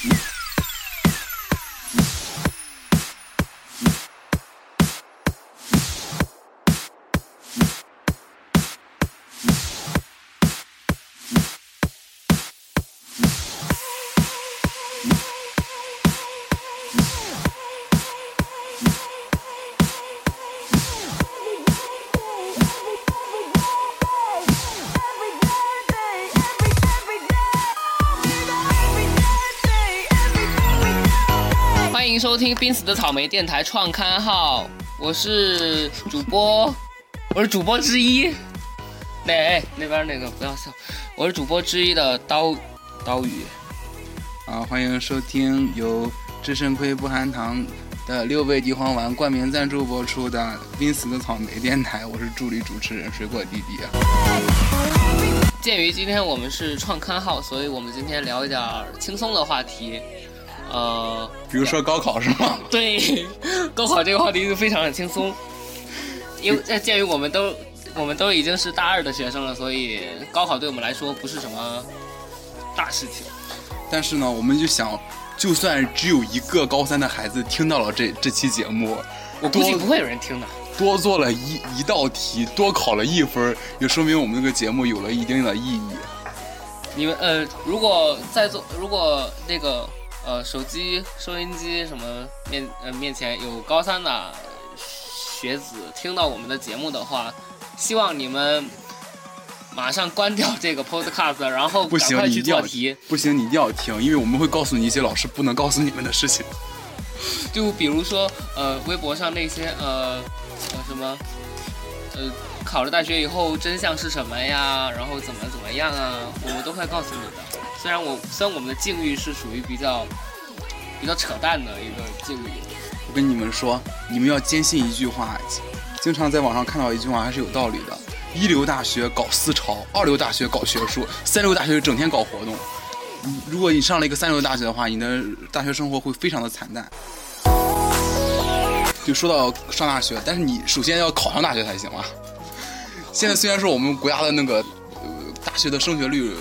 欢濒死的草莓电台创刊号，我是主播，我是主播之一。那哎那边那个不要笑，我是主播之一的刀刀鱼。啊，欢迎收听由智胜亏不含糖的六味地黄丸冠名赞助播出的《濒死的草莓》电台，我是助理主持人水果弟弟。鉴于今天我们是创刊号，所以我们今天聊一点轻松的话题。呃，比如说高考是吗？对，高考这个话题就非常的轻松，因为在鉴于我们都我们都已经是大二的学生了，所以高考对我们来说不是什么大事情。但是呢，我们就想，就算只有一个高三的孩子听到了这这期节目，我估计不会有人听的。多做了一一道题，多考了一分，也说明我们这个节目有了一定的意义。你们呃，如果在座，如果那个。呃，手机、收音机什么面呃面前有高三的学子听到我们的节目的话，希望你们马上关掉这个 podcast，然后赶快去做题。不行，你一定要听，因为我们会告诉你一些老师不能告诉你们的事情。就比如说呃，微博上那些呃呃什么呃考了大学以后真相是什么呀，然后怎么怎么样啊，我们都会告诉你的。虽然我虽然我们的境遇是属于比较比较扯淡的一个境遇，我跟你们说，你们要坚信一句话，经常在网上看到一句话还是有道理的：一流大学搞思潮，二流大学搞学术，三流大学整天搞活动。如果你上了一个三流大学的话，你的大学生活会非常的惨淡。就说到上大学，但是你首先要考上大学才行啊。现在虽然说我们国家的那个呃大学的升学率。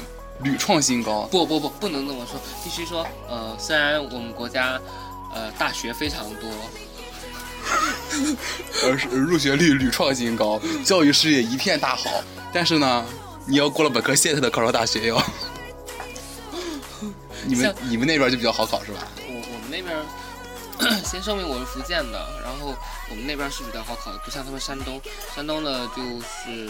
屡创新高！不不不，不能这么说，必须说，呃，虽然我们国家，呃，大学非常多，而是入学率屡创新高，教育事业一片大好，但是呢，你要过了本科线才能考上大学哟。你们你们那边就比较好考是吧？我我们那边。先声明我是福建的，然后我们那边是比较好考的，不像他们山东，山东的就是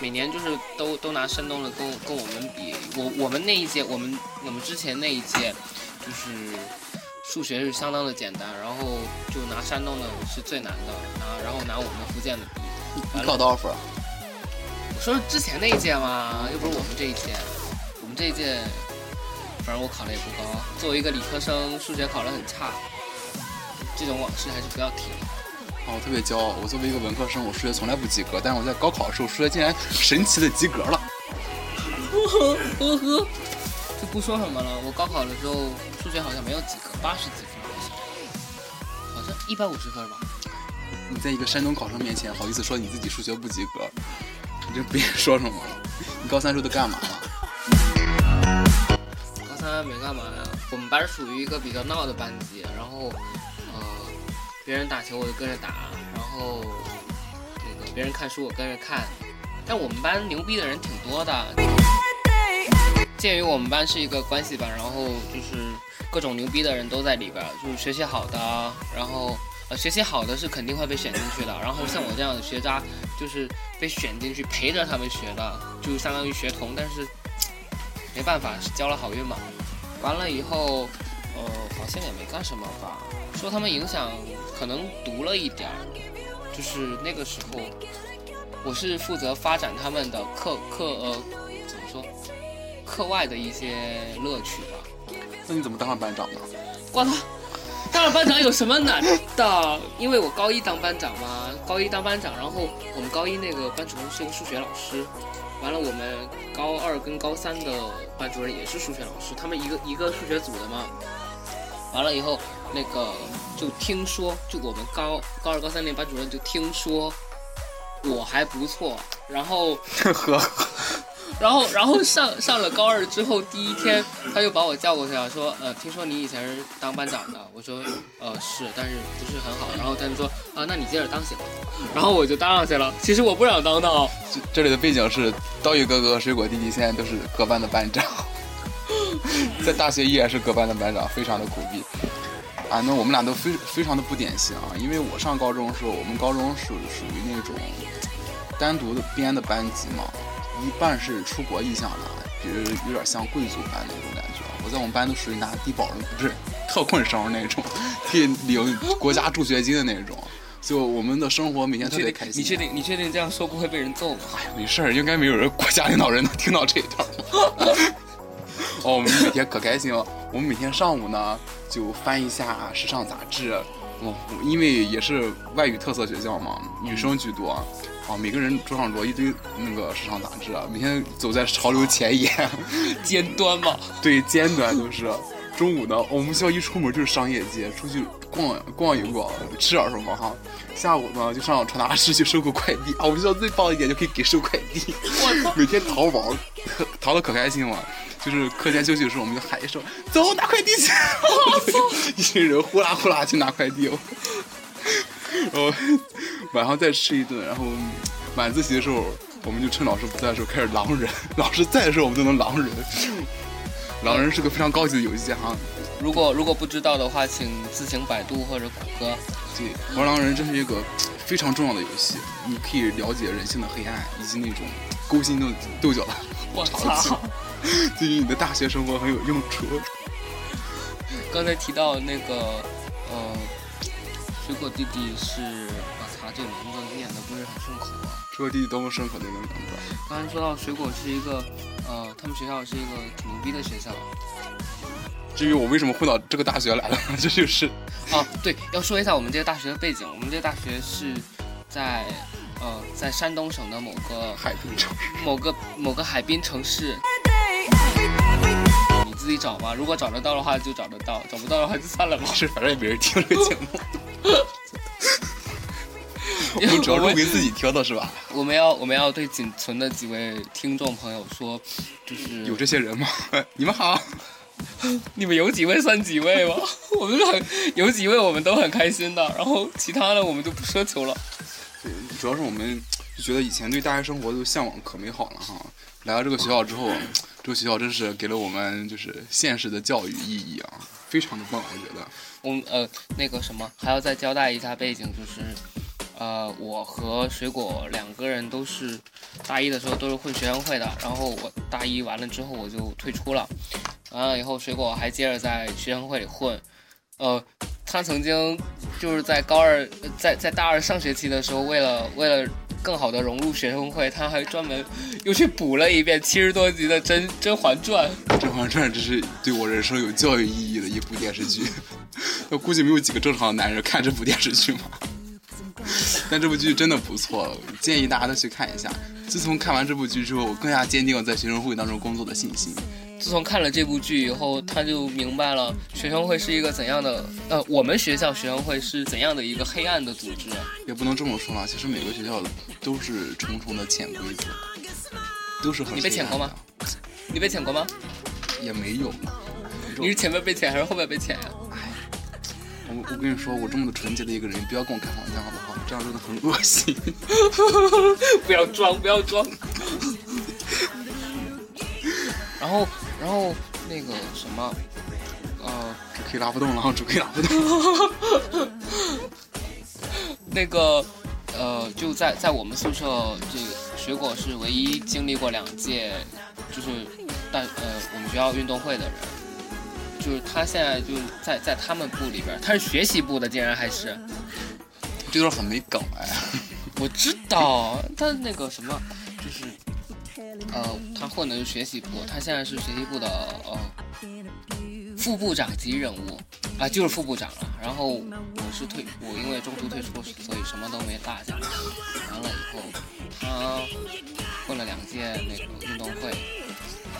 每年就是都都拿山东的跟跟我们比，我我们那一届，我们我们之前那一届就是数学是相当的简单，然后就拿山东的是最难的，拿然后拿我们福建的比。你考多少分？我说之前那一届嘛，又不是我们这一届，我们这一届反正我考的也不高，作为一个理科生，数学考得很差。这种往事还是不要提了。啊，我特别骄傲，我作为一个文科生，我数学从来不及格，但是我在高考的时候，数学竟然神奇的及格了。呵 呵呵，就不说什么了。我高考的时候数学好像没有及格，八十几分好像，好像一百五十分吧。你在一个山东考生面前，好意思说你自己数学不及格？你就别说什么了。你高三时候都干嘛了？高三没干嘛呀？我们班属于一个比较闹的班级，然后。别人打球我就跟着打，然后那个别人看书我跟着看，但我们班牛逼的人挺多的。鉴于我们班是一个关系班，然后就是各种牛逼的人都在里边，就是学习好的，然后呃学习好的是肯定会被选进去的，然后像我这样的学渣就是被选进去陪着他们学的，就相当于学童，但是没办法交了好运嘛。完了以后，呃好像也没干什么吧，受他们影响。可能读了一点儿，就是那个时候，我是负责发展他们的课课呃，怎么说，课外的一些乐趣吧。那你怎么当上班长的？我操，当上班长有什么难的？因为我高一当班长嘛，高一当班长，然后我们高一那个班主任是个数学老师，完了我们高二跟高三的班主任也是数学老师，他们一个一个数学组的嘛。完了以后，那个就听说，就我们高高二、高三那班主任就听说我还不错，然后 呵，然后然后上上了高二之后第一天，他就把我叫过去了，说呃，听说你以前是当班长的，我说呃是，但是不是很好。然后他就说啊，那你接着当行。然后我就当上去了。其实我不想当的。这这里的背景是刀鱼哥哥、水果弟弟现在都是各班的班长，在大学依然是各班的班长，非常的苦逼。啊，那我们俩都非非常的不典型啊，因为我上高中的时候，我们高中属属于那种单独的编的班级嘛，一半是出国意向的，比如有点像贵族班那种感觉。我在我们班都属于拿低保的，不是特困生那种，可以领国家助学金的那种。就我们的生活每天特别开心。你确定？你确定这样说不会被人揍吗？哎呀，没事儿，应该没有人国家领导人能听到这一段。哦，我们每天可开心了。我们每天上午呢，就翻一下时尚杂志。哦，因为也是外语特色学校嘛，女生居多。啊，每个人桌上摞一堆那个时尚杂志，每天走在潮流前沿，尖端嘛。对，尖端就是。中午呢，我们学校一出门就是商业街，出去逛逛一逛，吃点什么哈。下午呢，就上传达室去收个快递啊。我们学校最棒的一点就可以给收快递，每天淘宝，淘的可开心了。就是课间休息的时候，我们就喊一声“走，拿快递去”，一群人呼啦呼啦去拿快递。然后晚上再吃一顿，然后晚自习的时候，我们就趁老师不在的时候开始狼人。老师在的时候，我们就能狼人。狼人是个非常高级的游戏哈，如果如果不知道的话，请自行百度或者谷歌。对，玩狼人真是一个非常重要的游戏，你可以了解人性的黑暗以及那种勾心斗斗角的我操，对于你的大学生活很有用处。刚才提到那个，呃，水果弟弟是，我操，这名字念的不是很顺口啊。水果弟弟多么顺口的一个名字。刚才说到水果是一个。呃，他们学校是一个挺牛逼的学校。至于我为什么混到这个大学来了，这就是啊，对，要说一下我们这个大学的背景。我们这个大学是在呃，在山东省的某个海滨城市，某个某个海滨城市。你自己找吧，如果找得到的话就找得到，找不到的话就算了吧。是，反正也没人听这个节目。我们主要录给自己听的是吧？我们要我们要对仅存的几位听众朋友说，就是有这些人吗？你们好，你们有几位算几位吧？我们很有几位，我们都很开心的。然后其他的我们就不奢求了。对，主要是我们就觉得以前对大学生活都向往可美好了哈。来到这个学校之后，这个学校真是给了我们就是现实的教育意义啊，非常的棒，我觉得。我呃那个什么还要再交代一下背景，就是。呃，我和水果两个人都是大一的时候都是混学生会的，然后我大一完了之后我就退出了，完了以后水果还接着在学生会里混，呃，他曾经就是在高二在在大二上学期的时候，为了为了更好的融入学生会，他还专门又去补了一遍七十多集的《甄甄嬛传》。《甄嬛传》这是对我人生有教育意义的一部电视剧，我估计没有几个正常的男人看这部电视剧嘛。但这部剧真的不错，建议大家都去看一下。自从看完这部剧之后，我更加坚定了在学生会当中工作的信心。自从看了这部剧以后，他就明白了学生会是一个怎样的……呃，我们学校学生会是怎样的一个黑暗的组织。也不能这么说啦，其实每个学校都是重重的潜规则，都是很……你被潜过吗？你被潜过吗？也没有。你是前面被潜还是后面被潜呀？我我跟你说，我这么的纯洁的一个人，不要跟我开黄腔好不好？这样真的很恶心。不要装，不要装。然后，然后那个什么，呃，主 K 拉不动了，主 K 拉不动。那个，呃，就在在我们宿舍，这个水果是唯一经历过两届，就是大呃我们学校运动会的人。就是他现在就在在他们部里边，他是学习部的，竟然还是，这段很没梗哎。我知道但那个什么，就是呃，他混的是学习部，他现在是学习部的呃副部长级人物啊，就是副部长了。然后我是退，我因为中途退出，所以什么都没落下。完了以后，他混了两届那个运动会。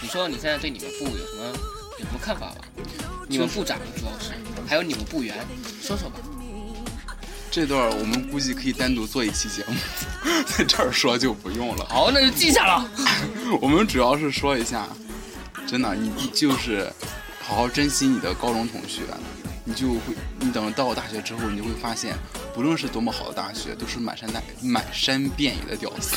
你说你现在对你们部有什么？有什么看法吧？你们部长主要是，还有你们部员，说说吧。这段我们估计可以单独做一期节目，在这儿说就不用了。好，那就记下了。我们主要是说一下，真的，你就是好好珍惜你的高中同学，你就会，你等到了大学之后，你就会发现，不论是多么好的大学，都是满山大满山遍野的屌丝。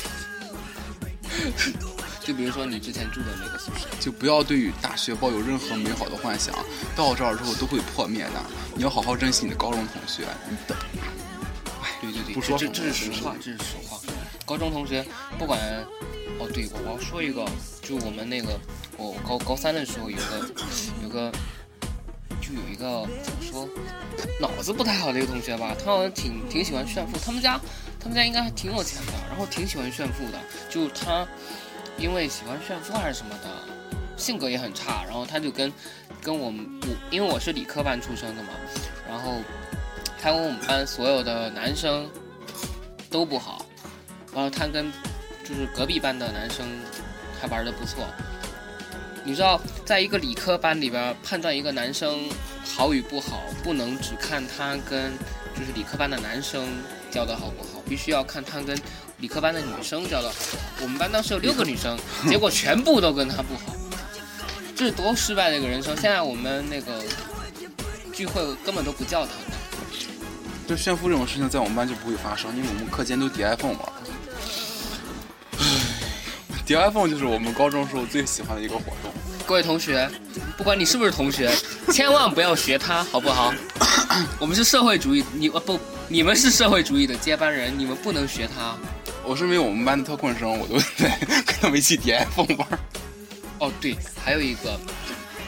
就比如说你之前住的那个宿舍，就不要对于大学抱有任何美好的幻想，到这儿之后都会破灭的。你要好好珍惜你的高中同学，你的。不说这这是实话，这是实话。高中同学不管，哦对，我要说一个，就我们那个，我高高三的时候有个有个，就有一个怎么说，脑子不太好的一个同学吧，他好像挺挺喜欢炫富，他们家他们家应该还挺有钱的，然后挺喜欢炫富的，就他。因为喜欢炫富还是什么的，性格也很差，然后他就跟跟我们我，因为我是理科班出生的嘛，然后他跟我们班所有的男生都不好，然后他跟就是隔壁班的男生还玩的不错。你知道，在一个理科班里边判断一个男生好与不好，不能只看他跟就是理科班的男生交的好不好，必须要看他跟。理科班的女生交的好，我们班当时有六个女生，结果全部都跟他不好，这是多失败的一个人生。现在我们那个聚会根本都不叫他。就炫富这种事情在我们班就不会发生，因为我们课间都叠 iPhone 玩。叠 iPhone 就是我们高中时候最喜欢的一个活动。各位同学，不管你是不是同学，千万不要学他，好不好？我们是社会主义，你呃不，你们是社会主义的接班人，你们不能学他。我是因为我们班的特困生，我都在跟他们一起叠 iPhone 玩。哦，对，还有一个，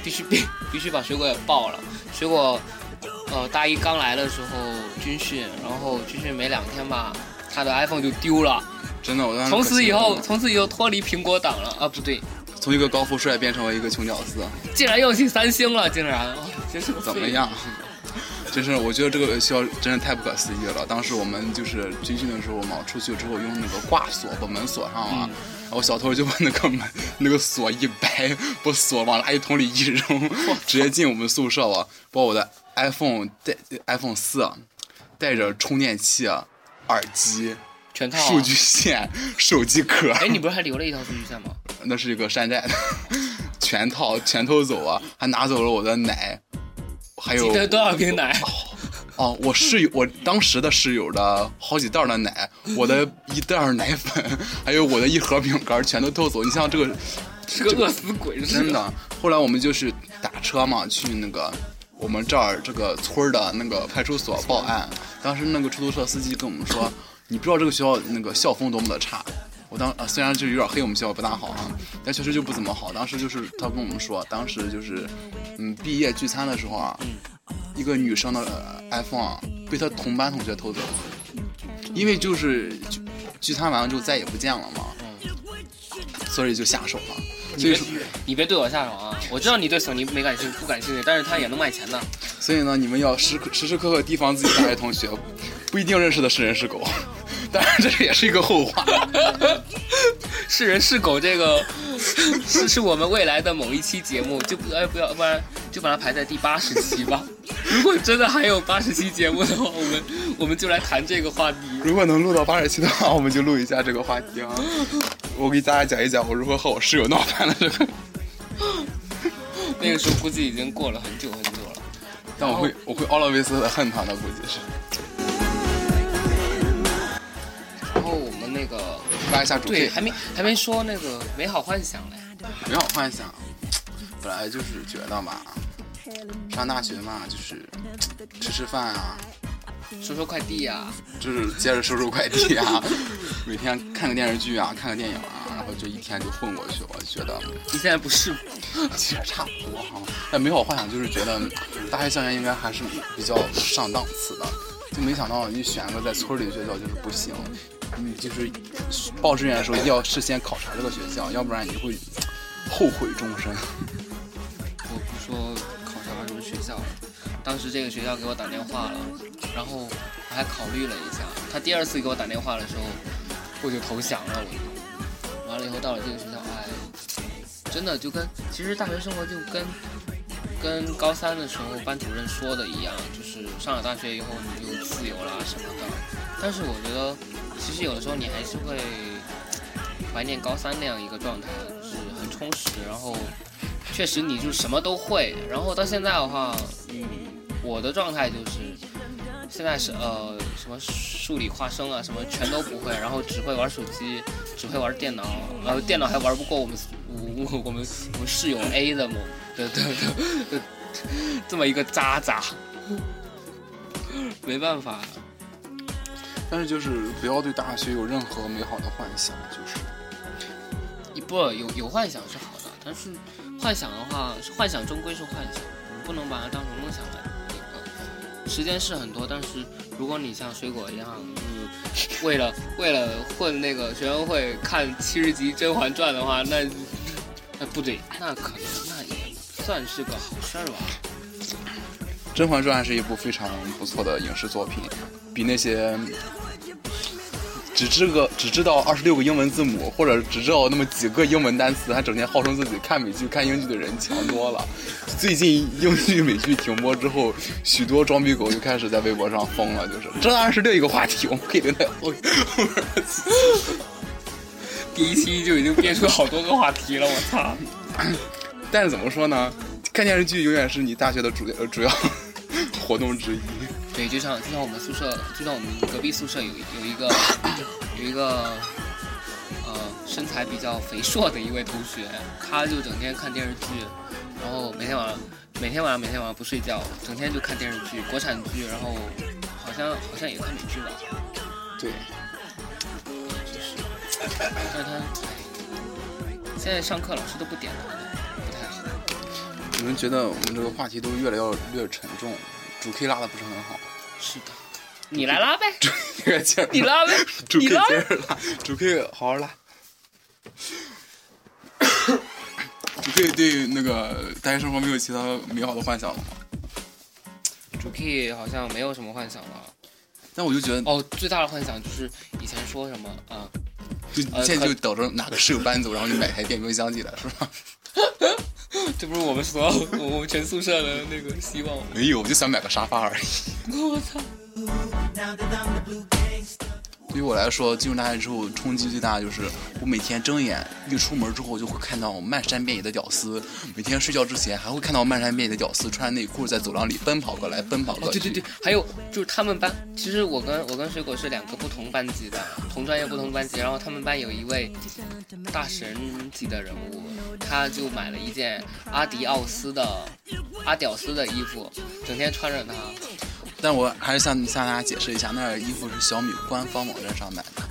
必须必必须把水果也爆了。水果，呃，大一刚来的时候军训，然后军训没两天吧，他的 iPhone 就丢了。真的，我从此以后，从此以后脱离苹果党了。啊，不对，从一个高富帅变成了一个穷屌丝，竟然又去三星了，竟然，真是怎么样？真是，我觉得这个学校真是太不可思议了。当时我们就是军训的时候嘛，出去之后用那个挂锁把门锁上了，然后小偷就把那个门那个锁一掰，把锁往垃圾桶里一扔，直接进我们宿舍了，把我的 iPhone 带 iPhone 四，带着充电器、耳机、全套数据线、手机壳。哎，你不是还留了一套数据线吗？那是一个山寨的，全套全偷走啊，还拿走了我的奶。还有多少瓶奶？哦，我室友，我当时的室友的好几袋的奶，我的一袋奶粉，还有我的一盒饼干，全都偷走。你像这个，是个饿死鬼，真的。后来我们就是打车嘛，去那个我们这儿这个村的那个派出所报案。当时那个出租车司机跟我们说：“你不知道这个学校那个校风多么的差。”我当啊，虽然就有点黑，我们学校不大好哈，但确实就不怎么好。当时就是他跟我们说，当时就是，嗯，毕业聚餐的时候啊，一个女生的 iPhone 被他同班同学偷走了，因为就是聚餐完了就再也不见了嘛，所以就下手了。所以说你别对我下手啊！我知道你对索尼没感兴趣，不感兴趣，但是他也能卖钱的。所以呢，你们要时时时刻刻提防自己大学同学，不一定认识的是人是狗。当然，这也是一个后话。是人是狗，这个是是我们未来的某一期节目，就不哎不要，不然就把它排在第八十期吧。如果真的还有八十期节目的话，我们我们就来谈这个话题。如果能录到八十期的话，我们就录一下这个话题啊。我给大家讲一讲我如何和我室友闹翻了这个。那个时候估计已经过了很久很久了，但我会我会奥拉维斯的恨他的，估计是。那个拉一下主对，还没还没说那个美好幻想嘞。美好幻想，本来就是觉得嘛，上大学嘛，就是吃吃饭啊，收收快递啊，就是接着收收快递啊，每天看个电视剧啊，看个电影啊，然后就一天就混过去。我觉得你现在不是，其实差不多哈。但美好幻想就是觉得大学校园应该还是比较上档次的，就没想到你选个在村里的学校就是不行。你就是报志愿的时候要事先考察这个学校，要不然你会后悔终身。我不说校，当时这个学校给我打电话了，然后我还考虑了一下。他第二次给我打电话的时候，我就投降了。我就完了以后到了这个学校，哎，真的就跟其实大学生活就跟跟高三的时候班主任说的一样，就是上了大学以后你就自由了什么的。但是我觉得。其实有的时候你还是会怀念高三那样一个状态，就是很充实，然后确实你就什么都会，然后到现在的话，嗯，我的状态就是现在是呃什么数理化生啊什么全都不会，然后只会玩手机，只会玩电脑，然后电脑还玩不过我们我我我们我们室友 A 的嘛，对对对这么一个渣渣，没办法。但是就是不要对大学有任何美好的幻想，就是不有有幻想是好的，但是幻想的话，幻想终归是幻想，我们不能把它当成梦想来那个。时间是很多，但是如果你像水果一样，就是为了为了混那个学生会看七十集《甄嬛传》的话，那那不对，那可能那也算是个好事儿吧。《甄嬛传》是一部非常不错的影视作品，比那些。只知个只知道二十六个英文字母，或者只知道那么几个英文单词，还整天号称自己看美剧、看英剧的人强多了。最近英剧、美剧停播之后，许多装逼狗就开始在微博上疯了，就是这当然是另一个话题，我们可以留在后面。第一期就已经编出好多个话题了，我操！但是怎么说呢？看电视剧永远是你大学的主呃主要 活动之一。对，就像就像我们宿舍，就像我们隔壁宿舍有有一个有一个呃身材比较肥硕的一位同学，他就整天看电视剧，然后每天晚上每天晚上每天晚上不睡觉，整天就看电视剧，国产剧，然后好像好像也看美剧吧。对，就是，但是他现在上课老师都不点他，不太好。你们觉得我们这个话题都越来越越沉重？主 K 拉的不是很好，是的，你来拉呗，你拉呗，主 K 接着拉，主 K 好好拉。主 K 对那个大学生活没有其他美好的幻想了吗？主 K 好像没有什么幻想了，但我就觉得哦，最大的幻想就是以前说什么啊，就现在就等着哪个室友搬走，然后你买台电冰箱进来，是吧？这不是我们所有我们全宿舍的那个希望。没有，我就想买个沙发而已。我操！对于我来说，进入大学之后冲击最大的就是，我每天睁眼一出门之后就会看到漫山遍野的屌丝，每天睡觉之前还会看到漫山遍野的屌丝穿着内裤在走廊里奔跑过来，奔跑过去。对对对，还有就是他们班，其实我跟我跟水果是两个不同班级的，同专业不同班级，然后他们班有一位大神级的人物，他就买了一件阿迪奥斯的阿屌丝的衣服，整天穿着它。但我还是向向大家解释一下，那衣服是小米官方网站上买的，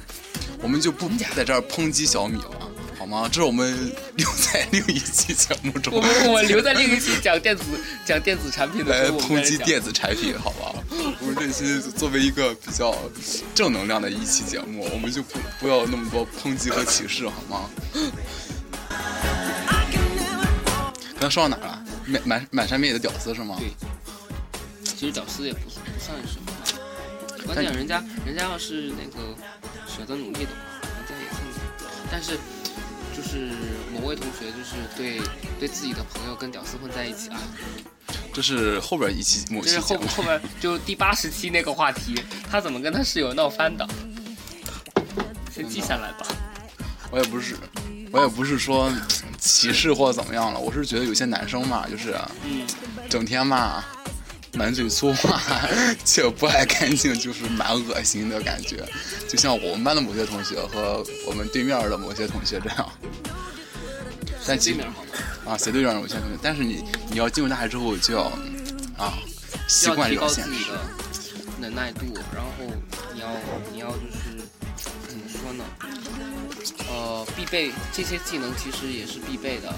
我们就不在这儿抨击小米了，好吗？这是我们留在另一期节目中，我们我们留在另一期讲电子讲电子产品的来抨击电子产品，好吧？我们这期作为一个比较正能量的一期节目，我们就不不要那么多抨击和歧视，好吗？刚才说到哪了？满满满山遍野的屌丝是吗？对。其实屌丝也不不算什么，关键人家人家要是那个舍得努力的话，人家也算。但是就是某位同学就是对对自己的朋友跟屌丝混在一起啊，这是后边一期某期这是后后边就第八十期那个话题，他怎么跟他室友闹翻的？先记下来吧。我也不是我也不是说歧视或怎么样了，我是觉得有些男生嘛，就是整天嘛。满嘴粗话且不爱干净，就是蛮恶心的感觉，就像我们班的某些同学和我们对面的某些同学这样。但对面好啊，斜对面某些同学，但是你你要进入大学之后就要啊习惯这个现实。能耐度，然后你要你要就是怎么说呢？呃，必备这些技能其实也是必备的，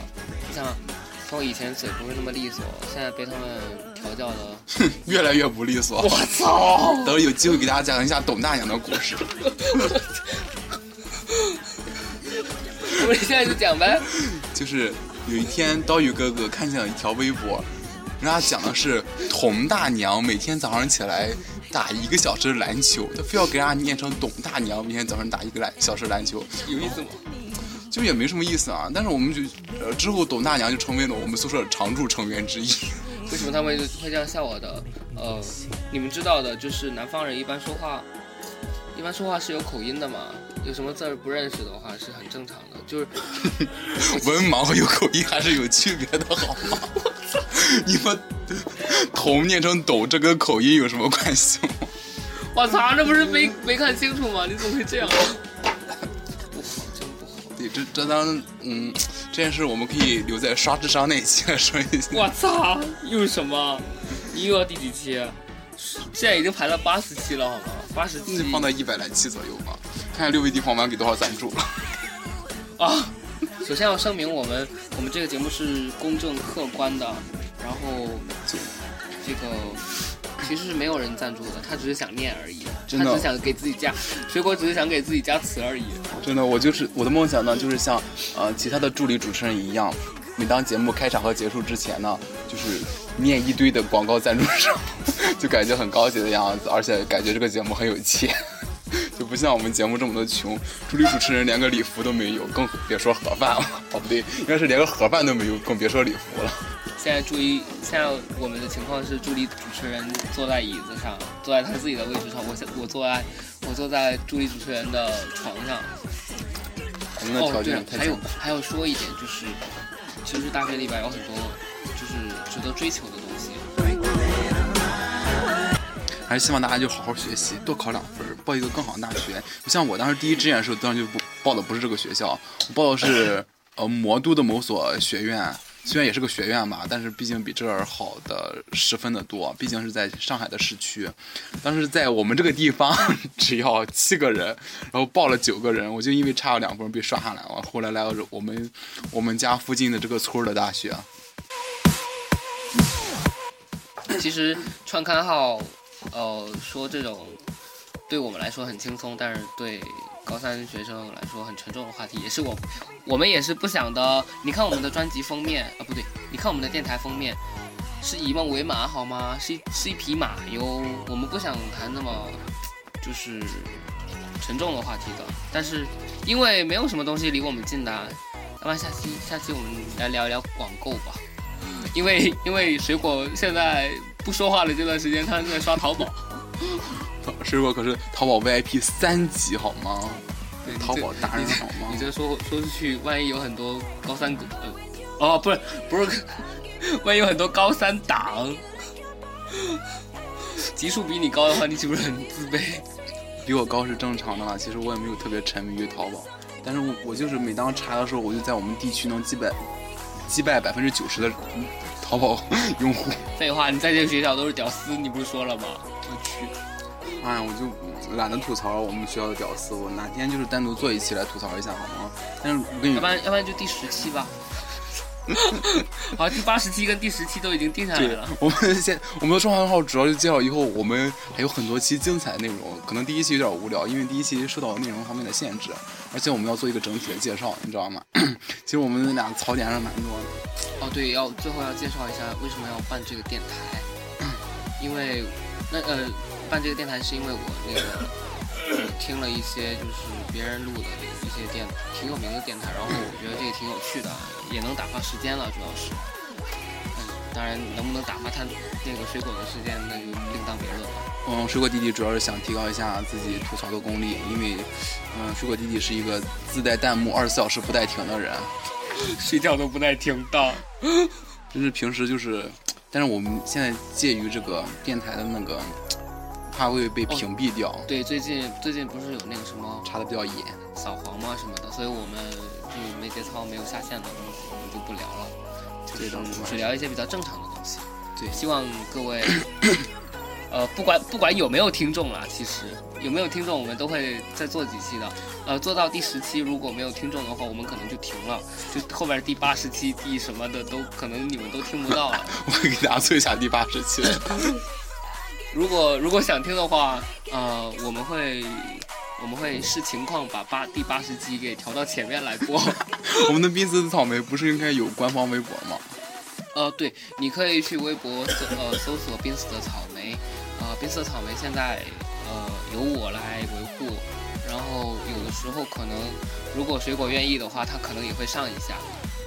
像。从以前嘴不是那么利索，现在被他们调教的，哼，越来越不利索。我操！等有机会给大家讲一下董大娘的故事。我们现在就讲呗。就是有一天，刀鱼哥哥看见了一条微博，人家讲的是童大娘每天早上起来打一个小时篮球，他非要给人家念成董大娘每天早上打一个篮小时篮球，有意思吗？就也没什么意思啊，但是我们就呃之后董大娘就成为了我们宿舍常驻成员之一。为什么他们会这样笑我的？呃，你们知道的，就是南方人一般说话，一般说话是有口音的嘛。有什么字儿不认识的话是很正常的，就是 文盲和有口音还是有区别的，好吗？你们头念成抖，这跟口音有什么关系吗？我操，这不是没没看清楚吗？你怎么会这样？对，这这当嗯，这件事我们可以留在刷智商那一期来说一下。我操，又是什么？你又要第几期？现在已经排到八十期了，好吗？八十期放到一百来期左右吧，看看六味地黄丸给多少赞助了。啊，首先要声明，我们我们这个节目是公正客观的，然后这个其实是没有人赞助的，他只是想念而已，真的他只是想给自己加 水果，只是想给自己加词而已。真的，我就是我的梦想呢，就是像呃其他的助理主持人一样，每当节目开场和结束之前呢，就是念一堆的广告赞助商，就感觉很高级的样子，而且感觉这个节目很有钱，就不像我们节目这么的穷，助理主持人连个礼服都没有，更别说盒饭了。哦，不对，应该是连个盒饭都没有，更别说礼服了。现在助理，现在我们的情况是助理主持人坐在椅子上，坐在他自己的位置上，我现我坐在我坐在助理主持人的床上。哦，对了，还有。还要说一点，就是其实大学里边有很多就是值得追求的东西。还是希望大家就好好学习，多考两分，报一个更好的大学。就像我当时第一志愿的时候，当时就不报的不是这个学校，我报的是呃魔都的某所学院，虽然也是个学院吧，但是毕竟比这儿好的十分的多，毕竟是在上海的市区。当时在我们这个地方 只要七个人，然后报了九个人，我就因为差了两分被刷下来了。后来来了我们我们家附近的这个村的大学，其实创刊号，呃，说这种对我们来说很轻松，但是对高三学生来说很沉重的话题，也是我我们也是不想的。你看我们的专辑封面啊，不对，你看我们的电台封面，是以梦为马好吗？是一是一匹马哟。我们不想谈那么就是沉重的话题的，但是因为没有什么东西离我们近的啊，要不然下期下期我们来聊一聊网购吧。因为因为水果现在不说话的这段时间，他在刷淘宝。水果可是淘宝 VIP 三级好吗？对淘宝达人好吗你这说说出去，万一有很多高三狗，呃，哦，不是不是，万一 有很多高三党，级数比你高的话，你岂不是很自卑？比我高是正常的啦。其实我也没有特别沉迷于淘宝，但是我我就是每当查的时候，我就在我们地区能击败击败百分之九十的嗯淘宝用户。废话，你在这个学校都是屌丝，你不是说了吗？我去，哎，我就懒得吐槽我们学校的屌丝，我哪天就是单独做一期来吐槽一下好吗？但是我跟你要不然要不然就第十期吧。好，第八十期跟第十期都已经定下来了。，我们现我们的双号号主要就介绍以后，我们还有很多期精彩的内容。可能第一期有点无聊，因为第一期受到内容方面的限制，而且我们要做一个整体的介绍，你知道吗？其实我们俩槽点还是蛮多的。哦，对，要最后要介绍一下为什么要办这个电台，因为那呃办这个电台是因为我那个呃 听了一些就是别人录的一些电挺有名的电台，然后我觉得这个挺有趣的，也能打发时间了，主要是。嗯，当然能不能打发他那个水果的时间，那就另当别论了。嗯，水果弟弟主要是想提高一下自己吐槽的功力，因为，嗯，水果弟弟是一个自带弹幕二十四小时不带停的人，睡觉都不带停的。就是平时就是，但是我们现在介于这个电台的那个，怕会被屏蔽掉，对，最近最近不是有那个什么查的比较严。扫黄嘛什么的，所以我们就没节操、没有下线的东西，我们就不聊了，就是对的只聊一些比较正常的东西。对希望各位，呃，不管不管有没有听众啦，其实有没有听众，我们都会再做几期的。呃，做到第十期，如果没有听众的话，我们可能就停了，就后边第八十期、第什么的都可能你们都听不到了。我给大家做一下第八十期的。如果如果想听的话，呃，我们会我们会视情况把八第八十集给调到前面来播。我们的濒死草莓不是应该有官方微博吗？呃，对，你可以去微博搜呃搜索“濒死的草莓”，呃，濒死的草莓现在呃由我来维护，然后有的时候可能如果水果愿意的话，他可能也会上一下。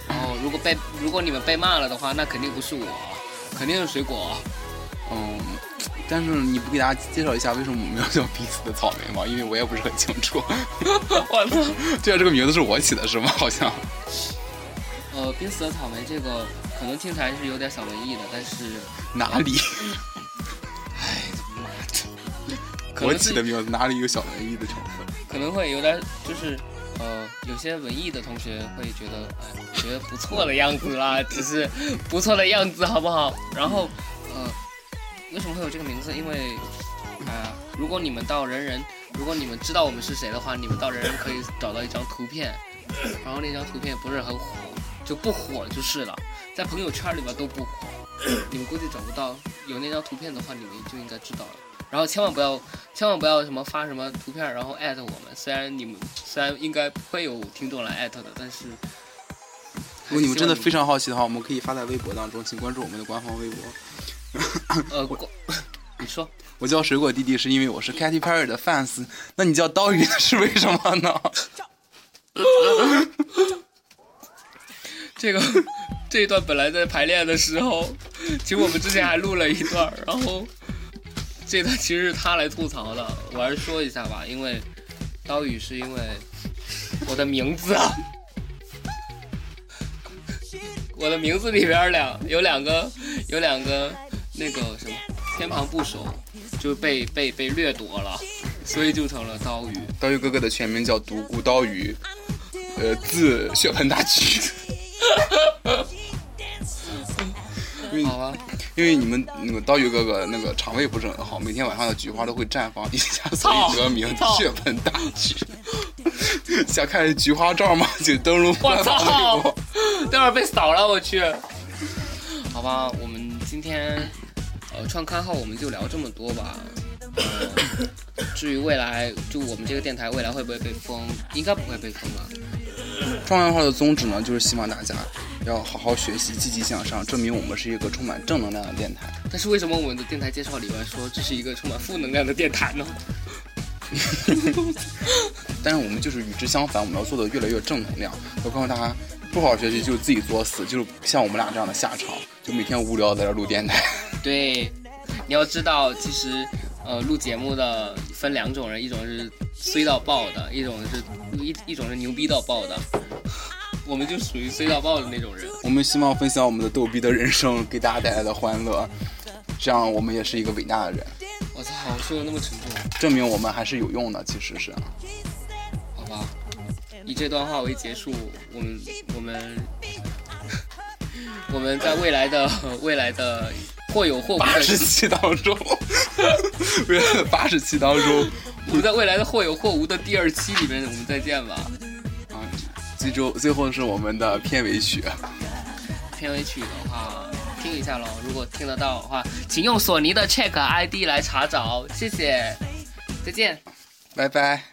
然后如果被如果你们被骂了的话，那肯定不是我，肯定是水果。嗯，但是你不给大家介绍一下为什么我们要叫彼此的草莓吗？因为我也不是很清楚。我操！对啊，这个名字是我起的是吗？好像。呃，濒死的草莓这个可能听起来是有点小文艺的，但是哪里？哎，妈的！可我起的名字哪里有小文艺的成分？可能会有点就是。呃，有些文艺的同学会觉得，哎，觉得不错的样子啦，只是不错的样子，好不好？然后，呃，为什么会有这个名字？因为，啊、如果你们到人人，如果你们知道我们是谁的话，你们到人人可以找到一张图片，然后那张图片不是很火，就不火就是了，在朋友圈里边都不火，你们估计找不到。有那张图片的话，你们就应该知道了。然后千万不要，千万不要什么发什么图片，然后艾特我们。虽然你们虽然应该不会有听众来艾特的，但是如果你们真的非常常好奇的话，我们可以发在微博当中，请关注我们的官方微博。呃，过你说我叫水果弟弟是因为我是 Katy Perry 的 fans，那你叫刀鱼 是为什么呢？这个这一段本来在排练的时候，其实我们之前还录了一段，然后这段其实是他来吐槽的，我还是说一下吧，因为刀鱼是因为我的名字啊，我的名字里边两有两个有两个那个什么偏旁部首就被被被掠夺了，所以就成了刀鱼。刀鱼哥哥的全名叫独孤刀鱼，呃，字 血盆大菊。因为好吧，因为你们那个刀鱼哥哥那个肠胃不是很好，每天晚上的菊花都会绽放一下，所以得名血盆大菊。想看菊花照吗？请登录我操博。！待会儿被扫了，我去。好吧，我们今天呃创刊号我们就聊这么多吧。呃，至于未来，就我们这个电台未来会不会被封，应该不会被封吧。创刊号的宗旨呢，就是希望大家要好好学习，积极向上，证明我们是一个充满正能量的电台。但是为什么我们的电台介绍里边说这是一个充满负能量的电台呢？但是我们就是与之相反，我们要做的越来越正能量。我告诉大家，不好好学习就自己作死，就是像我们俩这样的下场，就每天无聊在这录电台。对，你要知道，其实呃录节目的分两种人，一种是衰到爆的，一种是一一种是牛逼到爆的。我们就属于衰到爆的那种人。我们希望分享我们的逗逼的人生，给大家带来的欢乐，这样我们也是一个伟大的人，我操，我说的那么沉重。证明我们还是有用的。其实是，好吧，以这段话为结束，我们我们 我们在未来的 未来的或有或无八十的，期当中，未来的八十期当中我们在未来的或有或无的第二期里面，我们再见吧。啊，最终最后是我们的片尾曲。片尾曲的话，听一下喽。如果听得到的话，请用索尼的 Check ID 来查找，谢谢，再见。拜拜。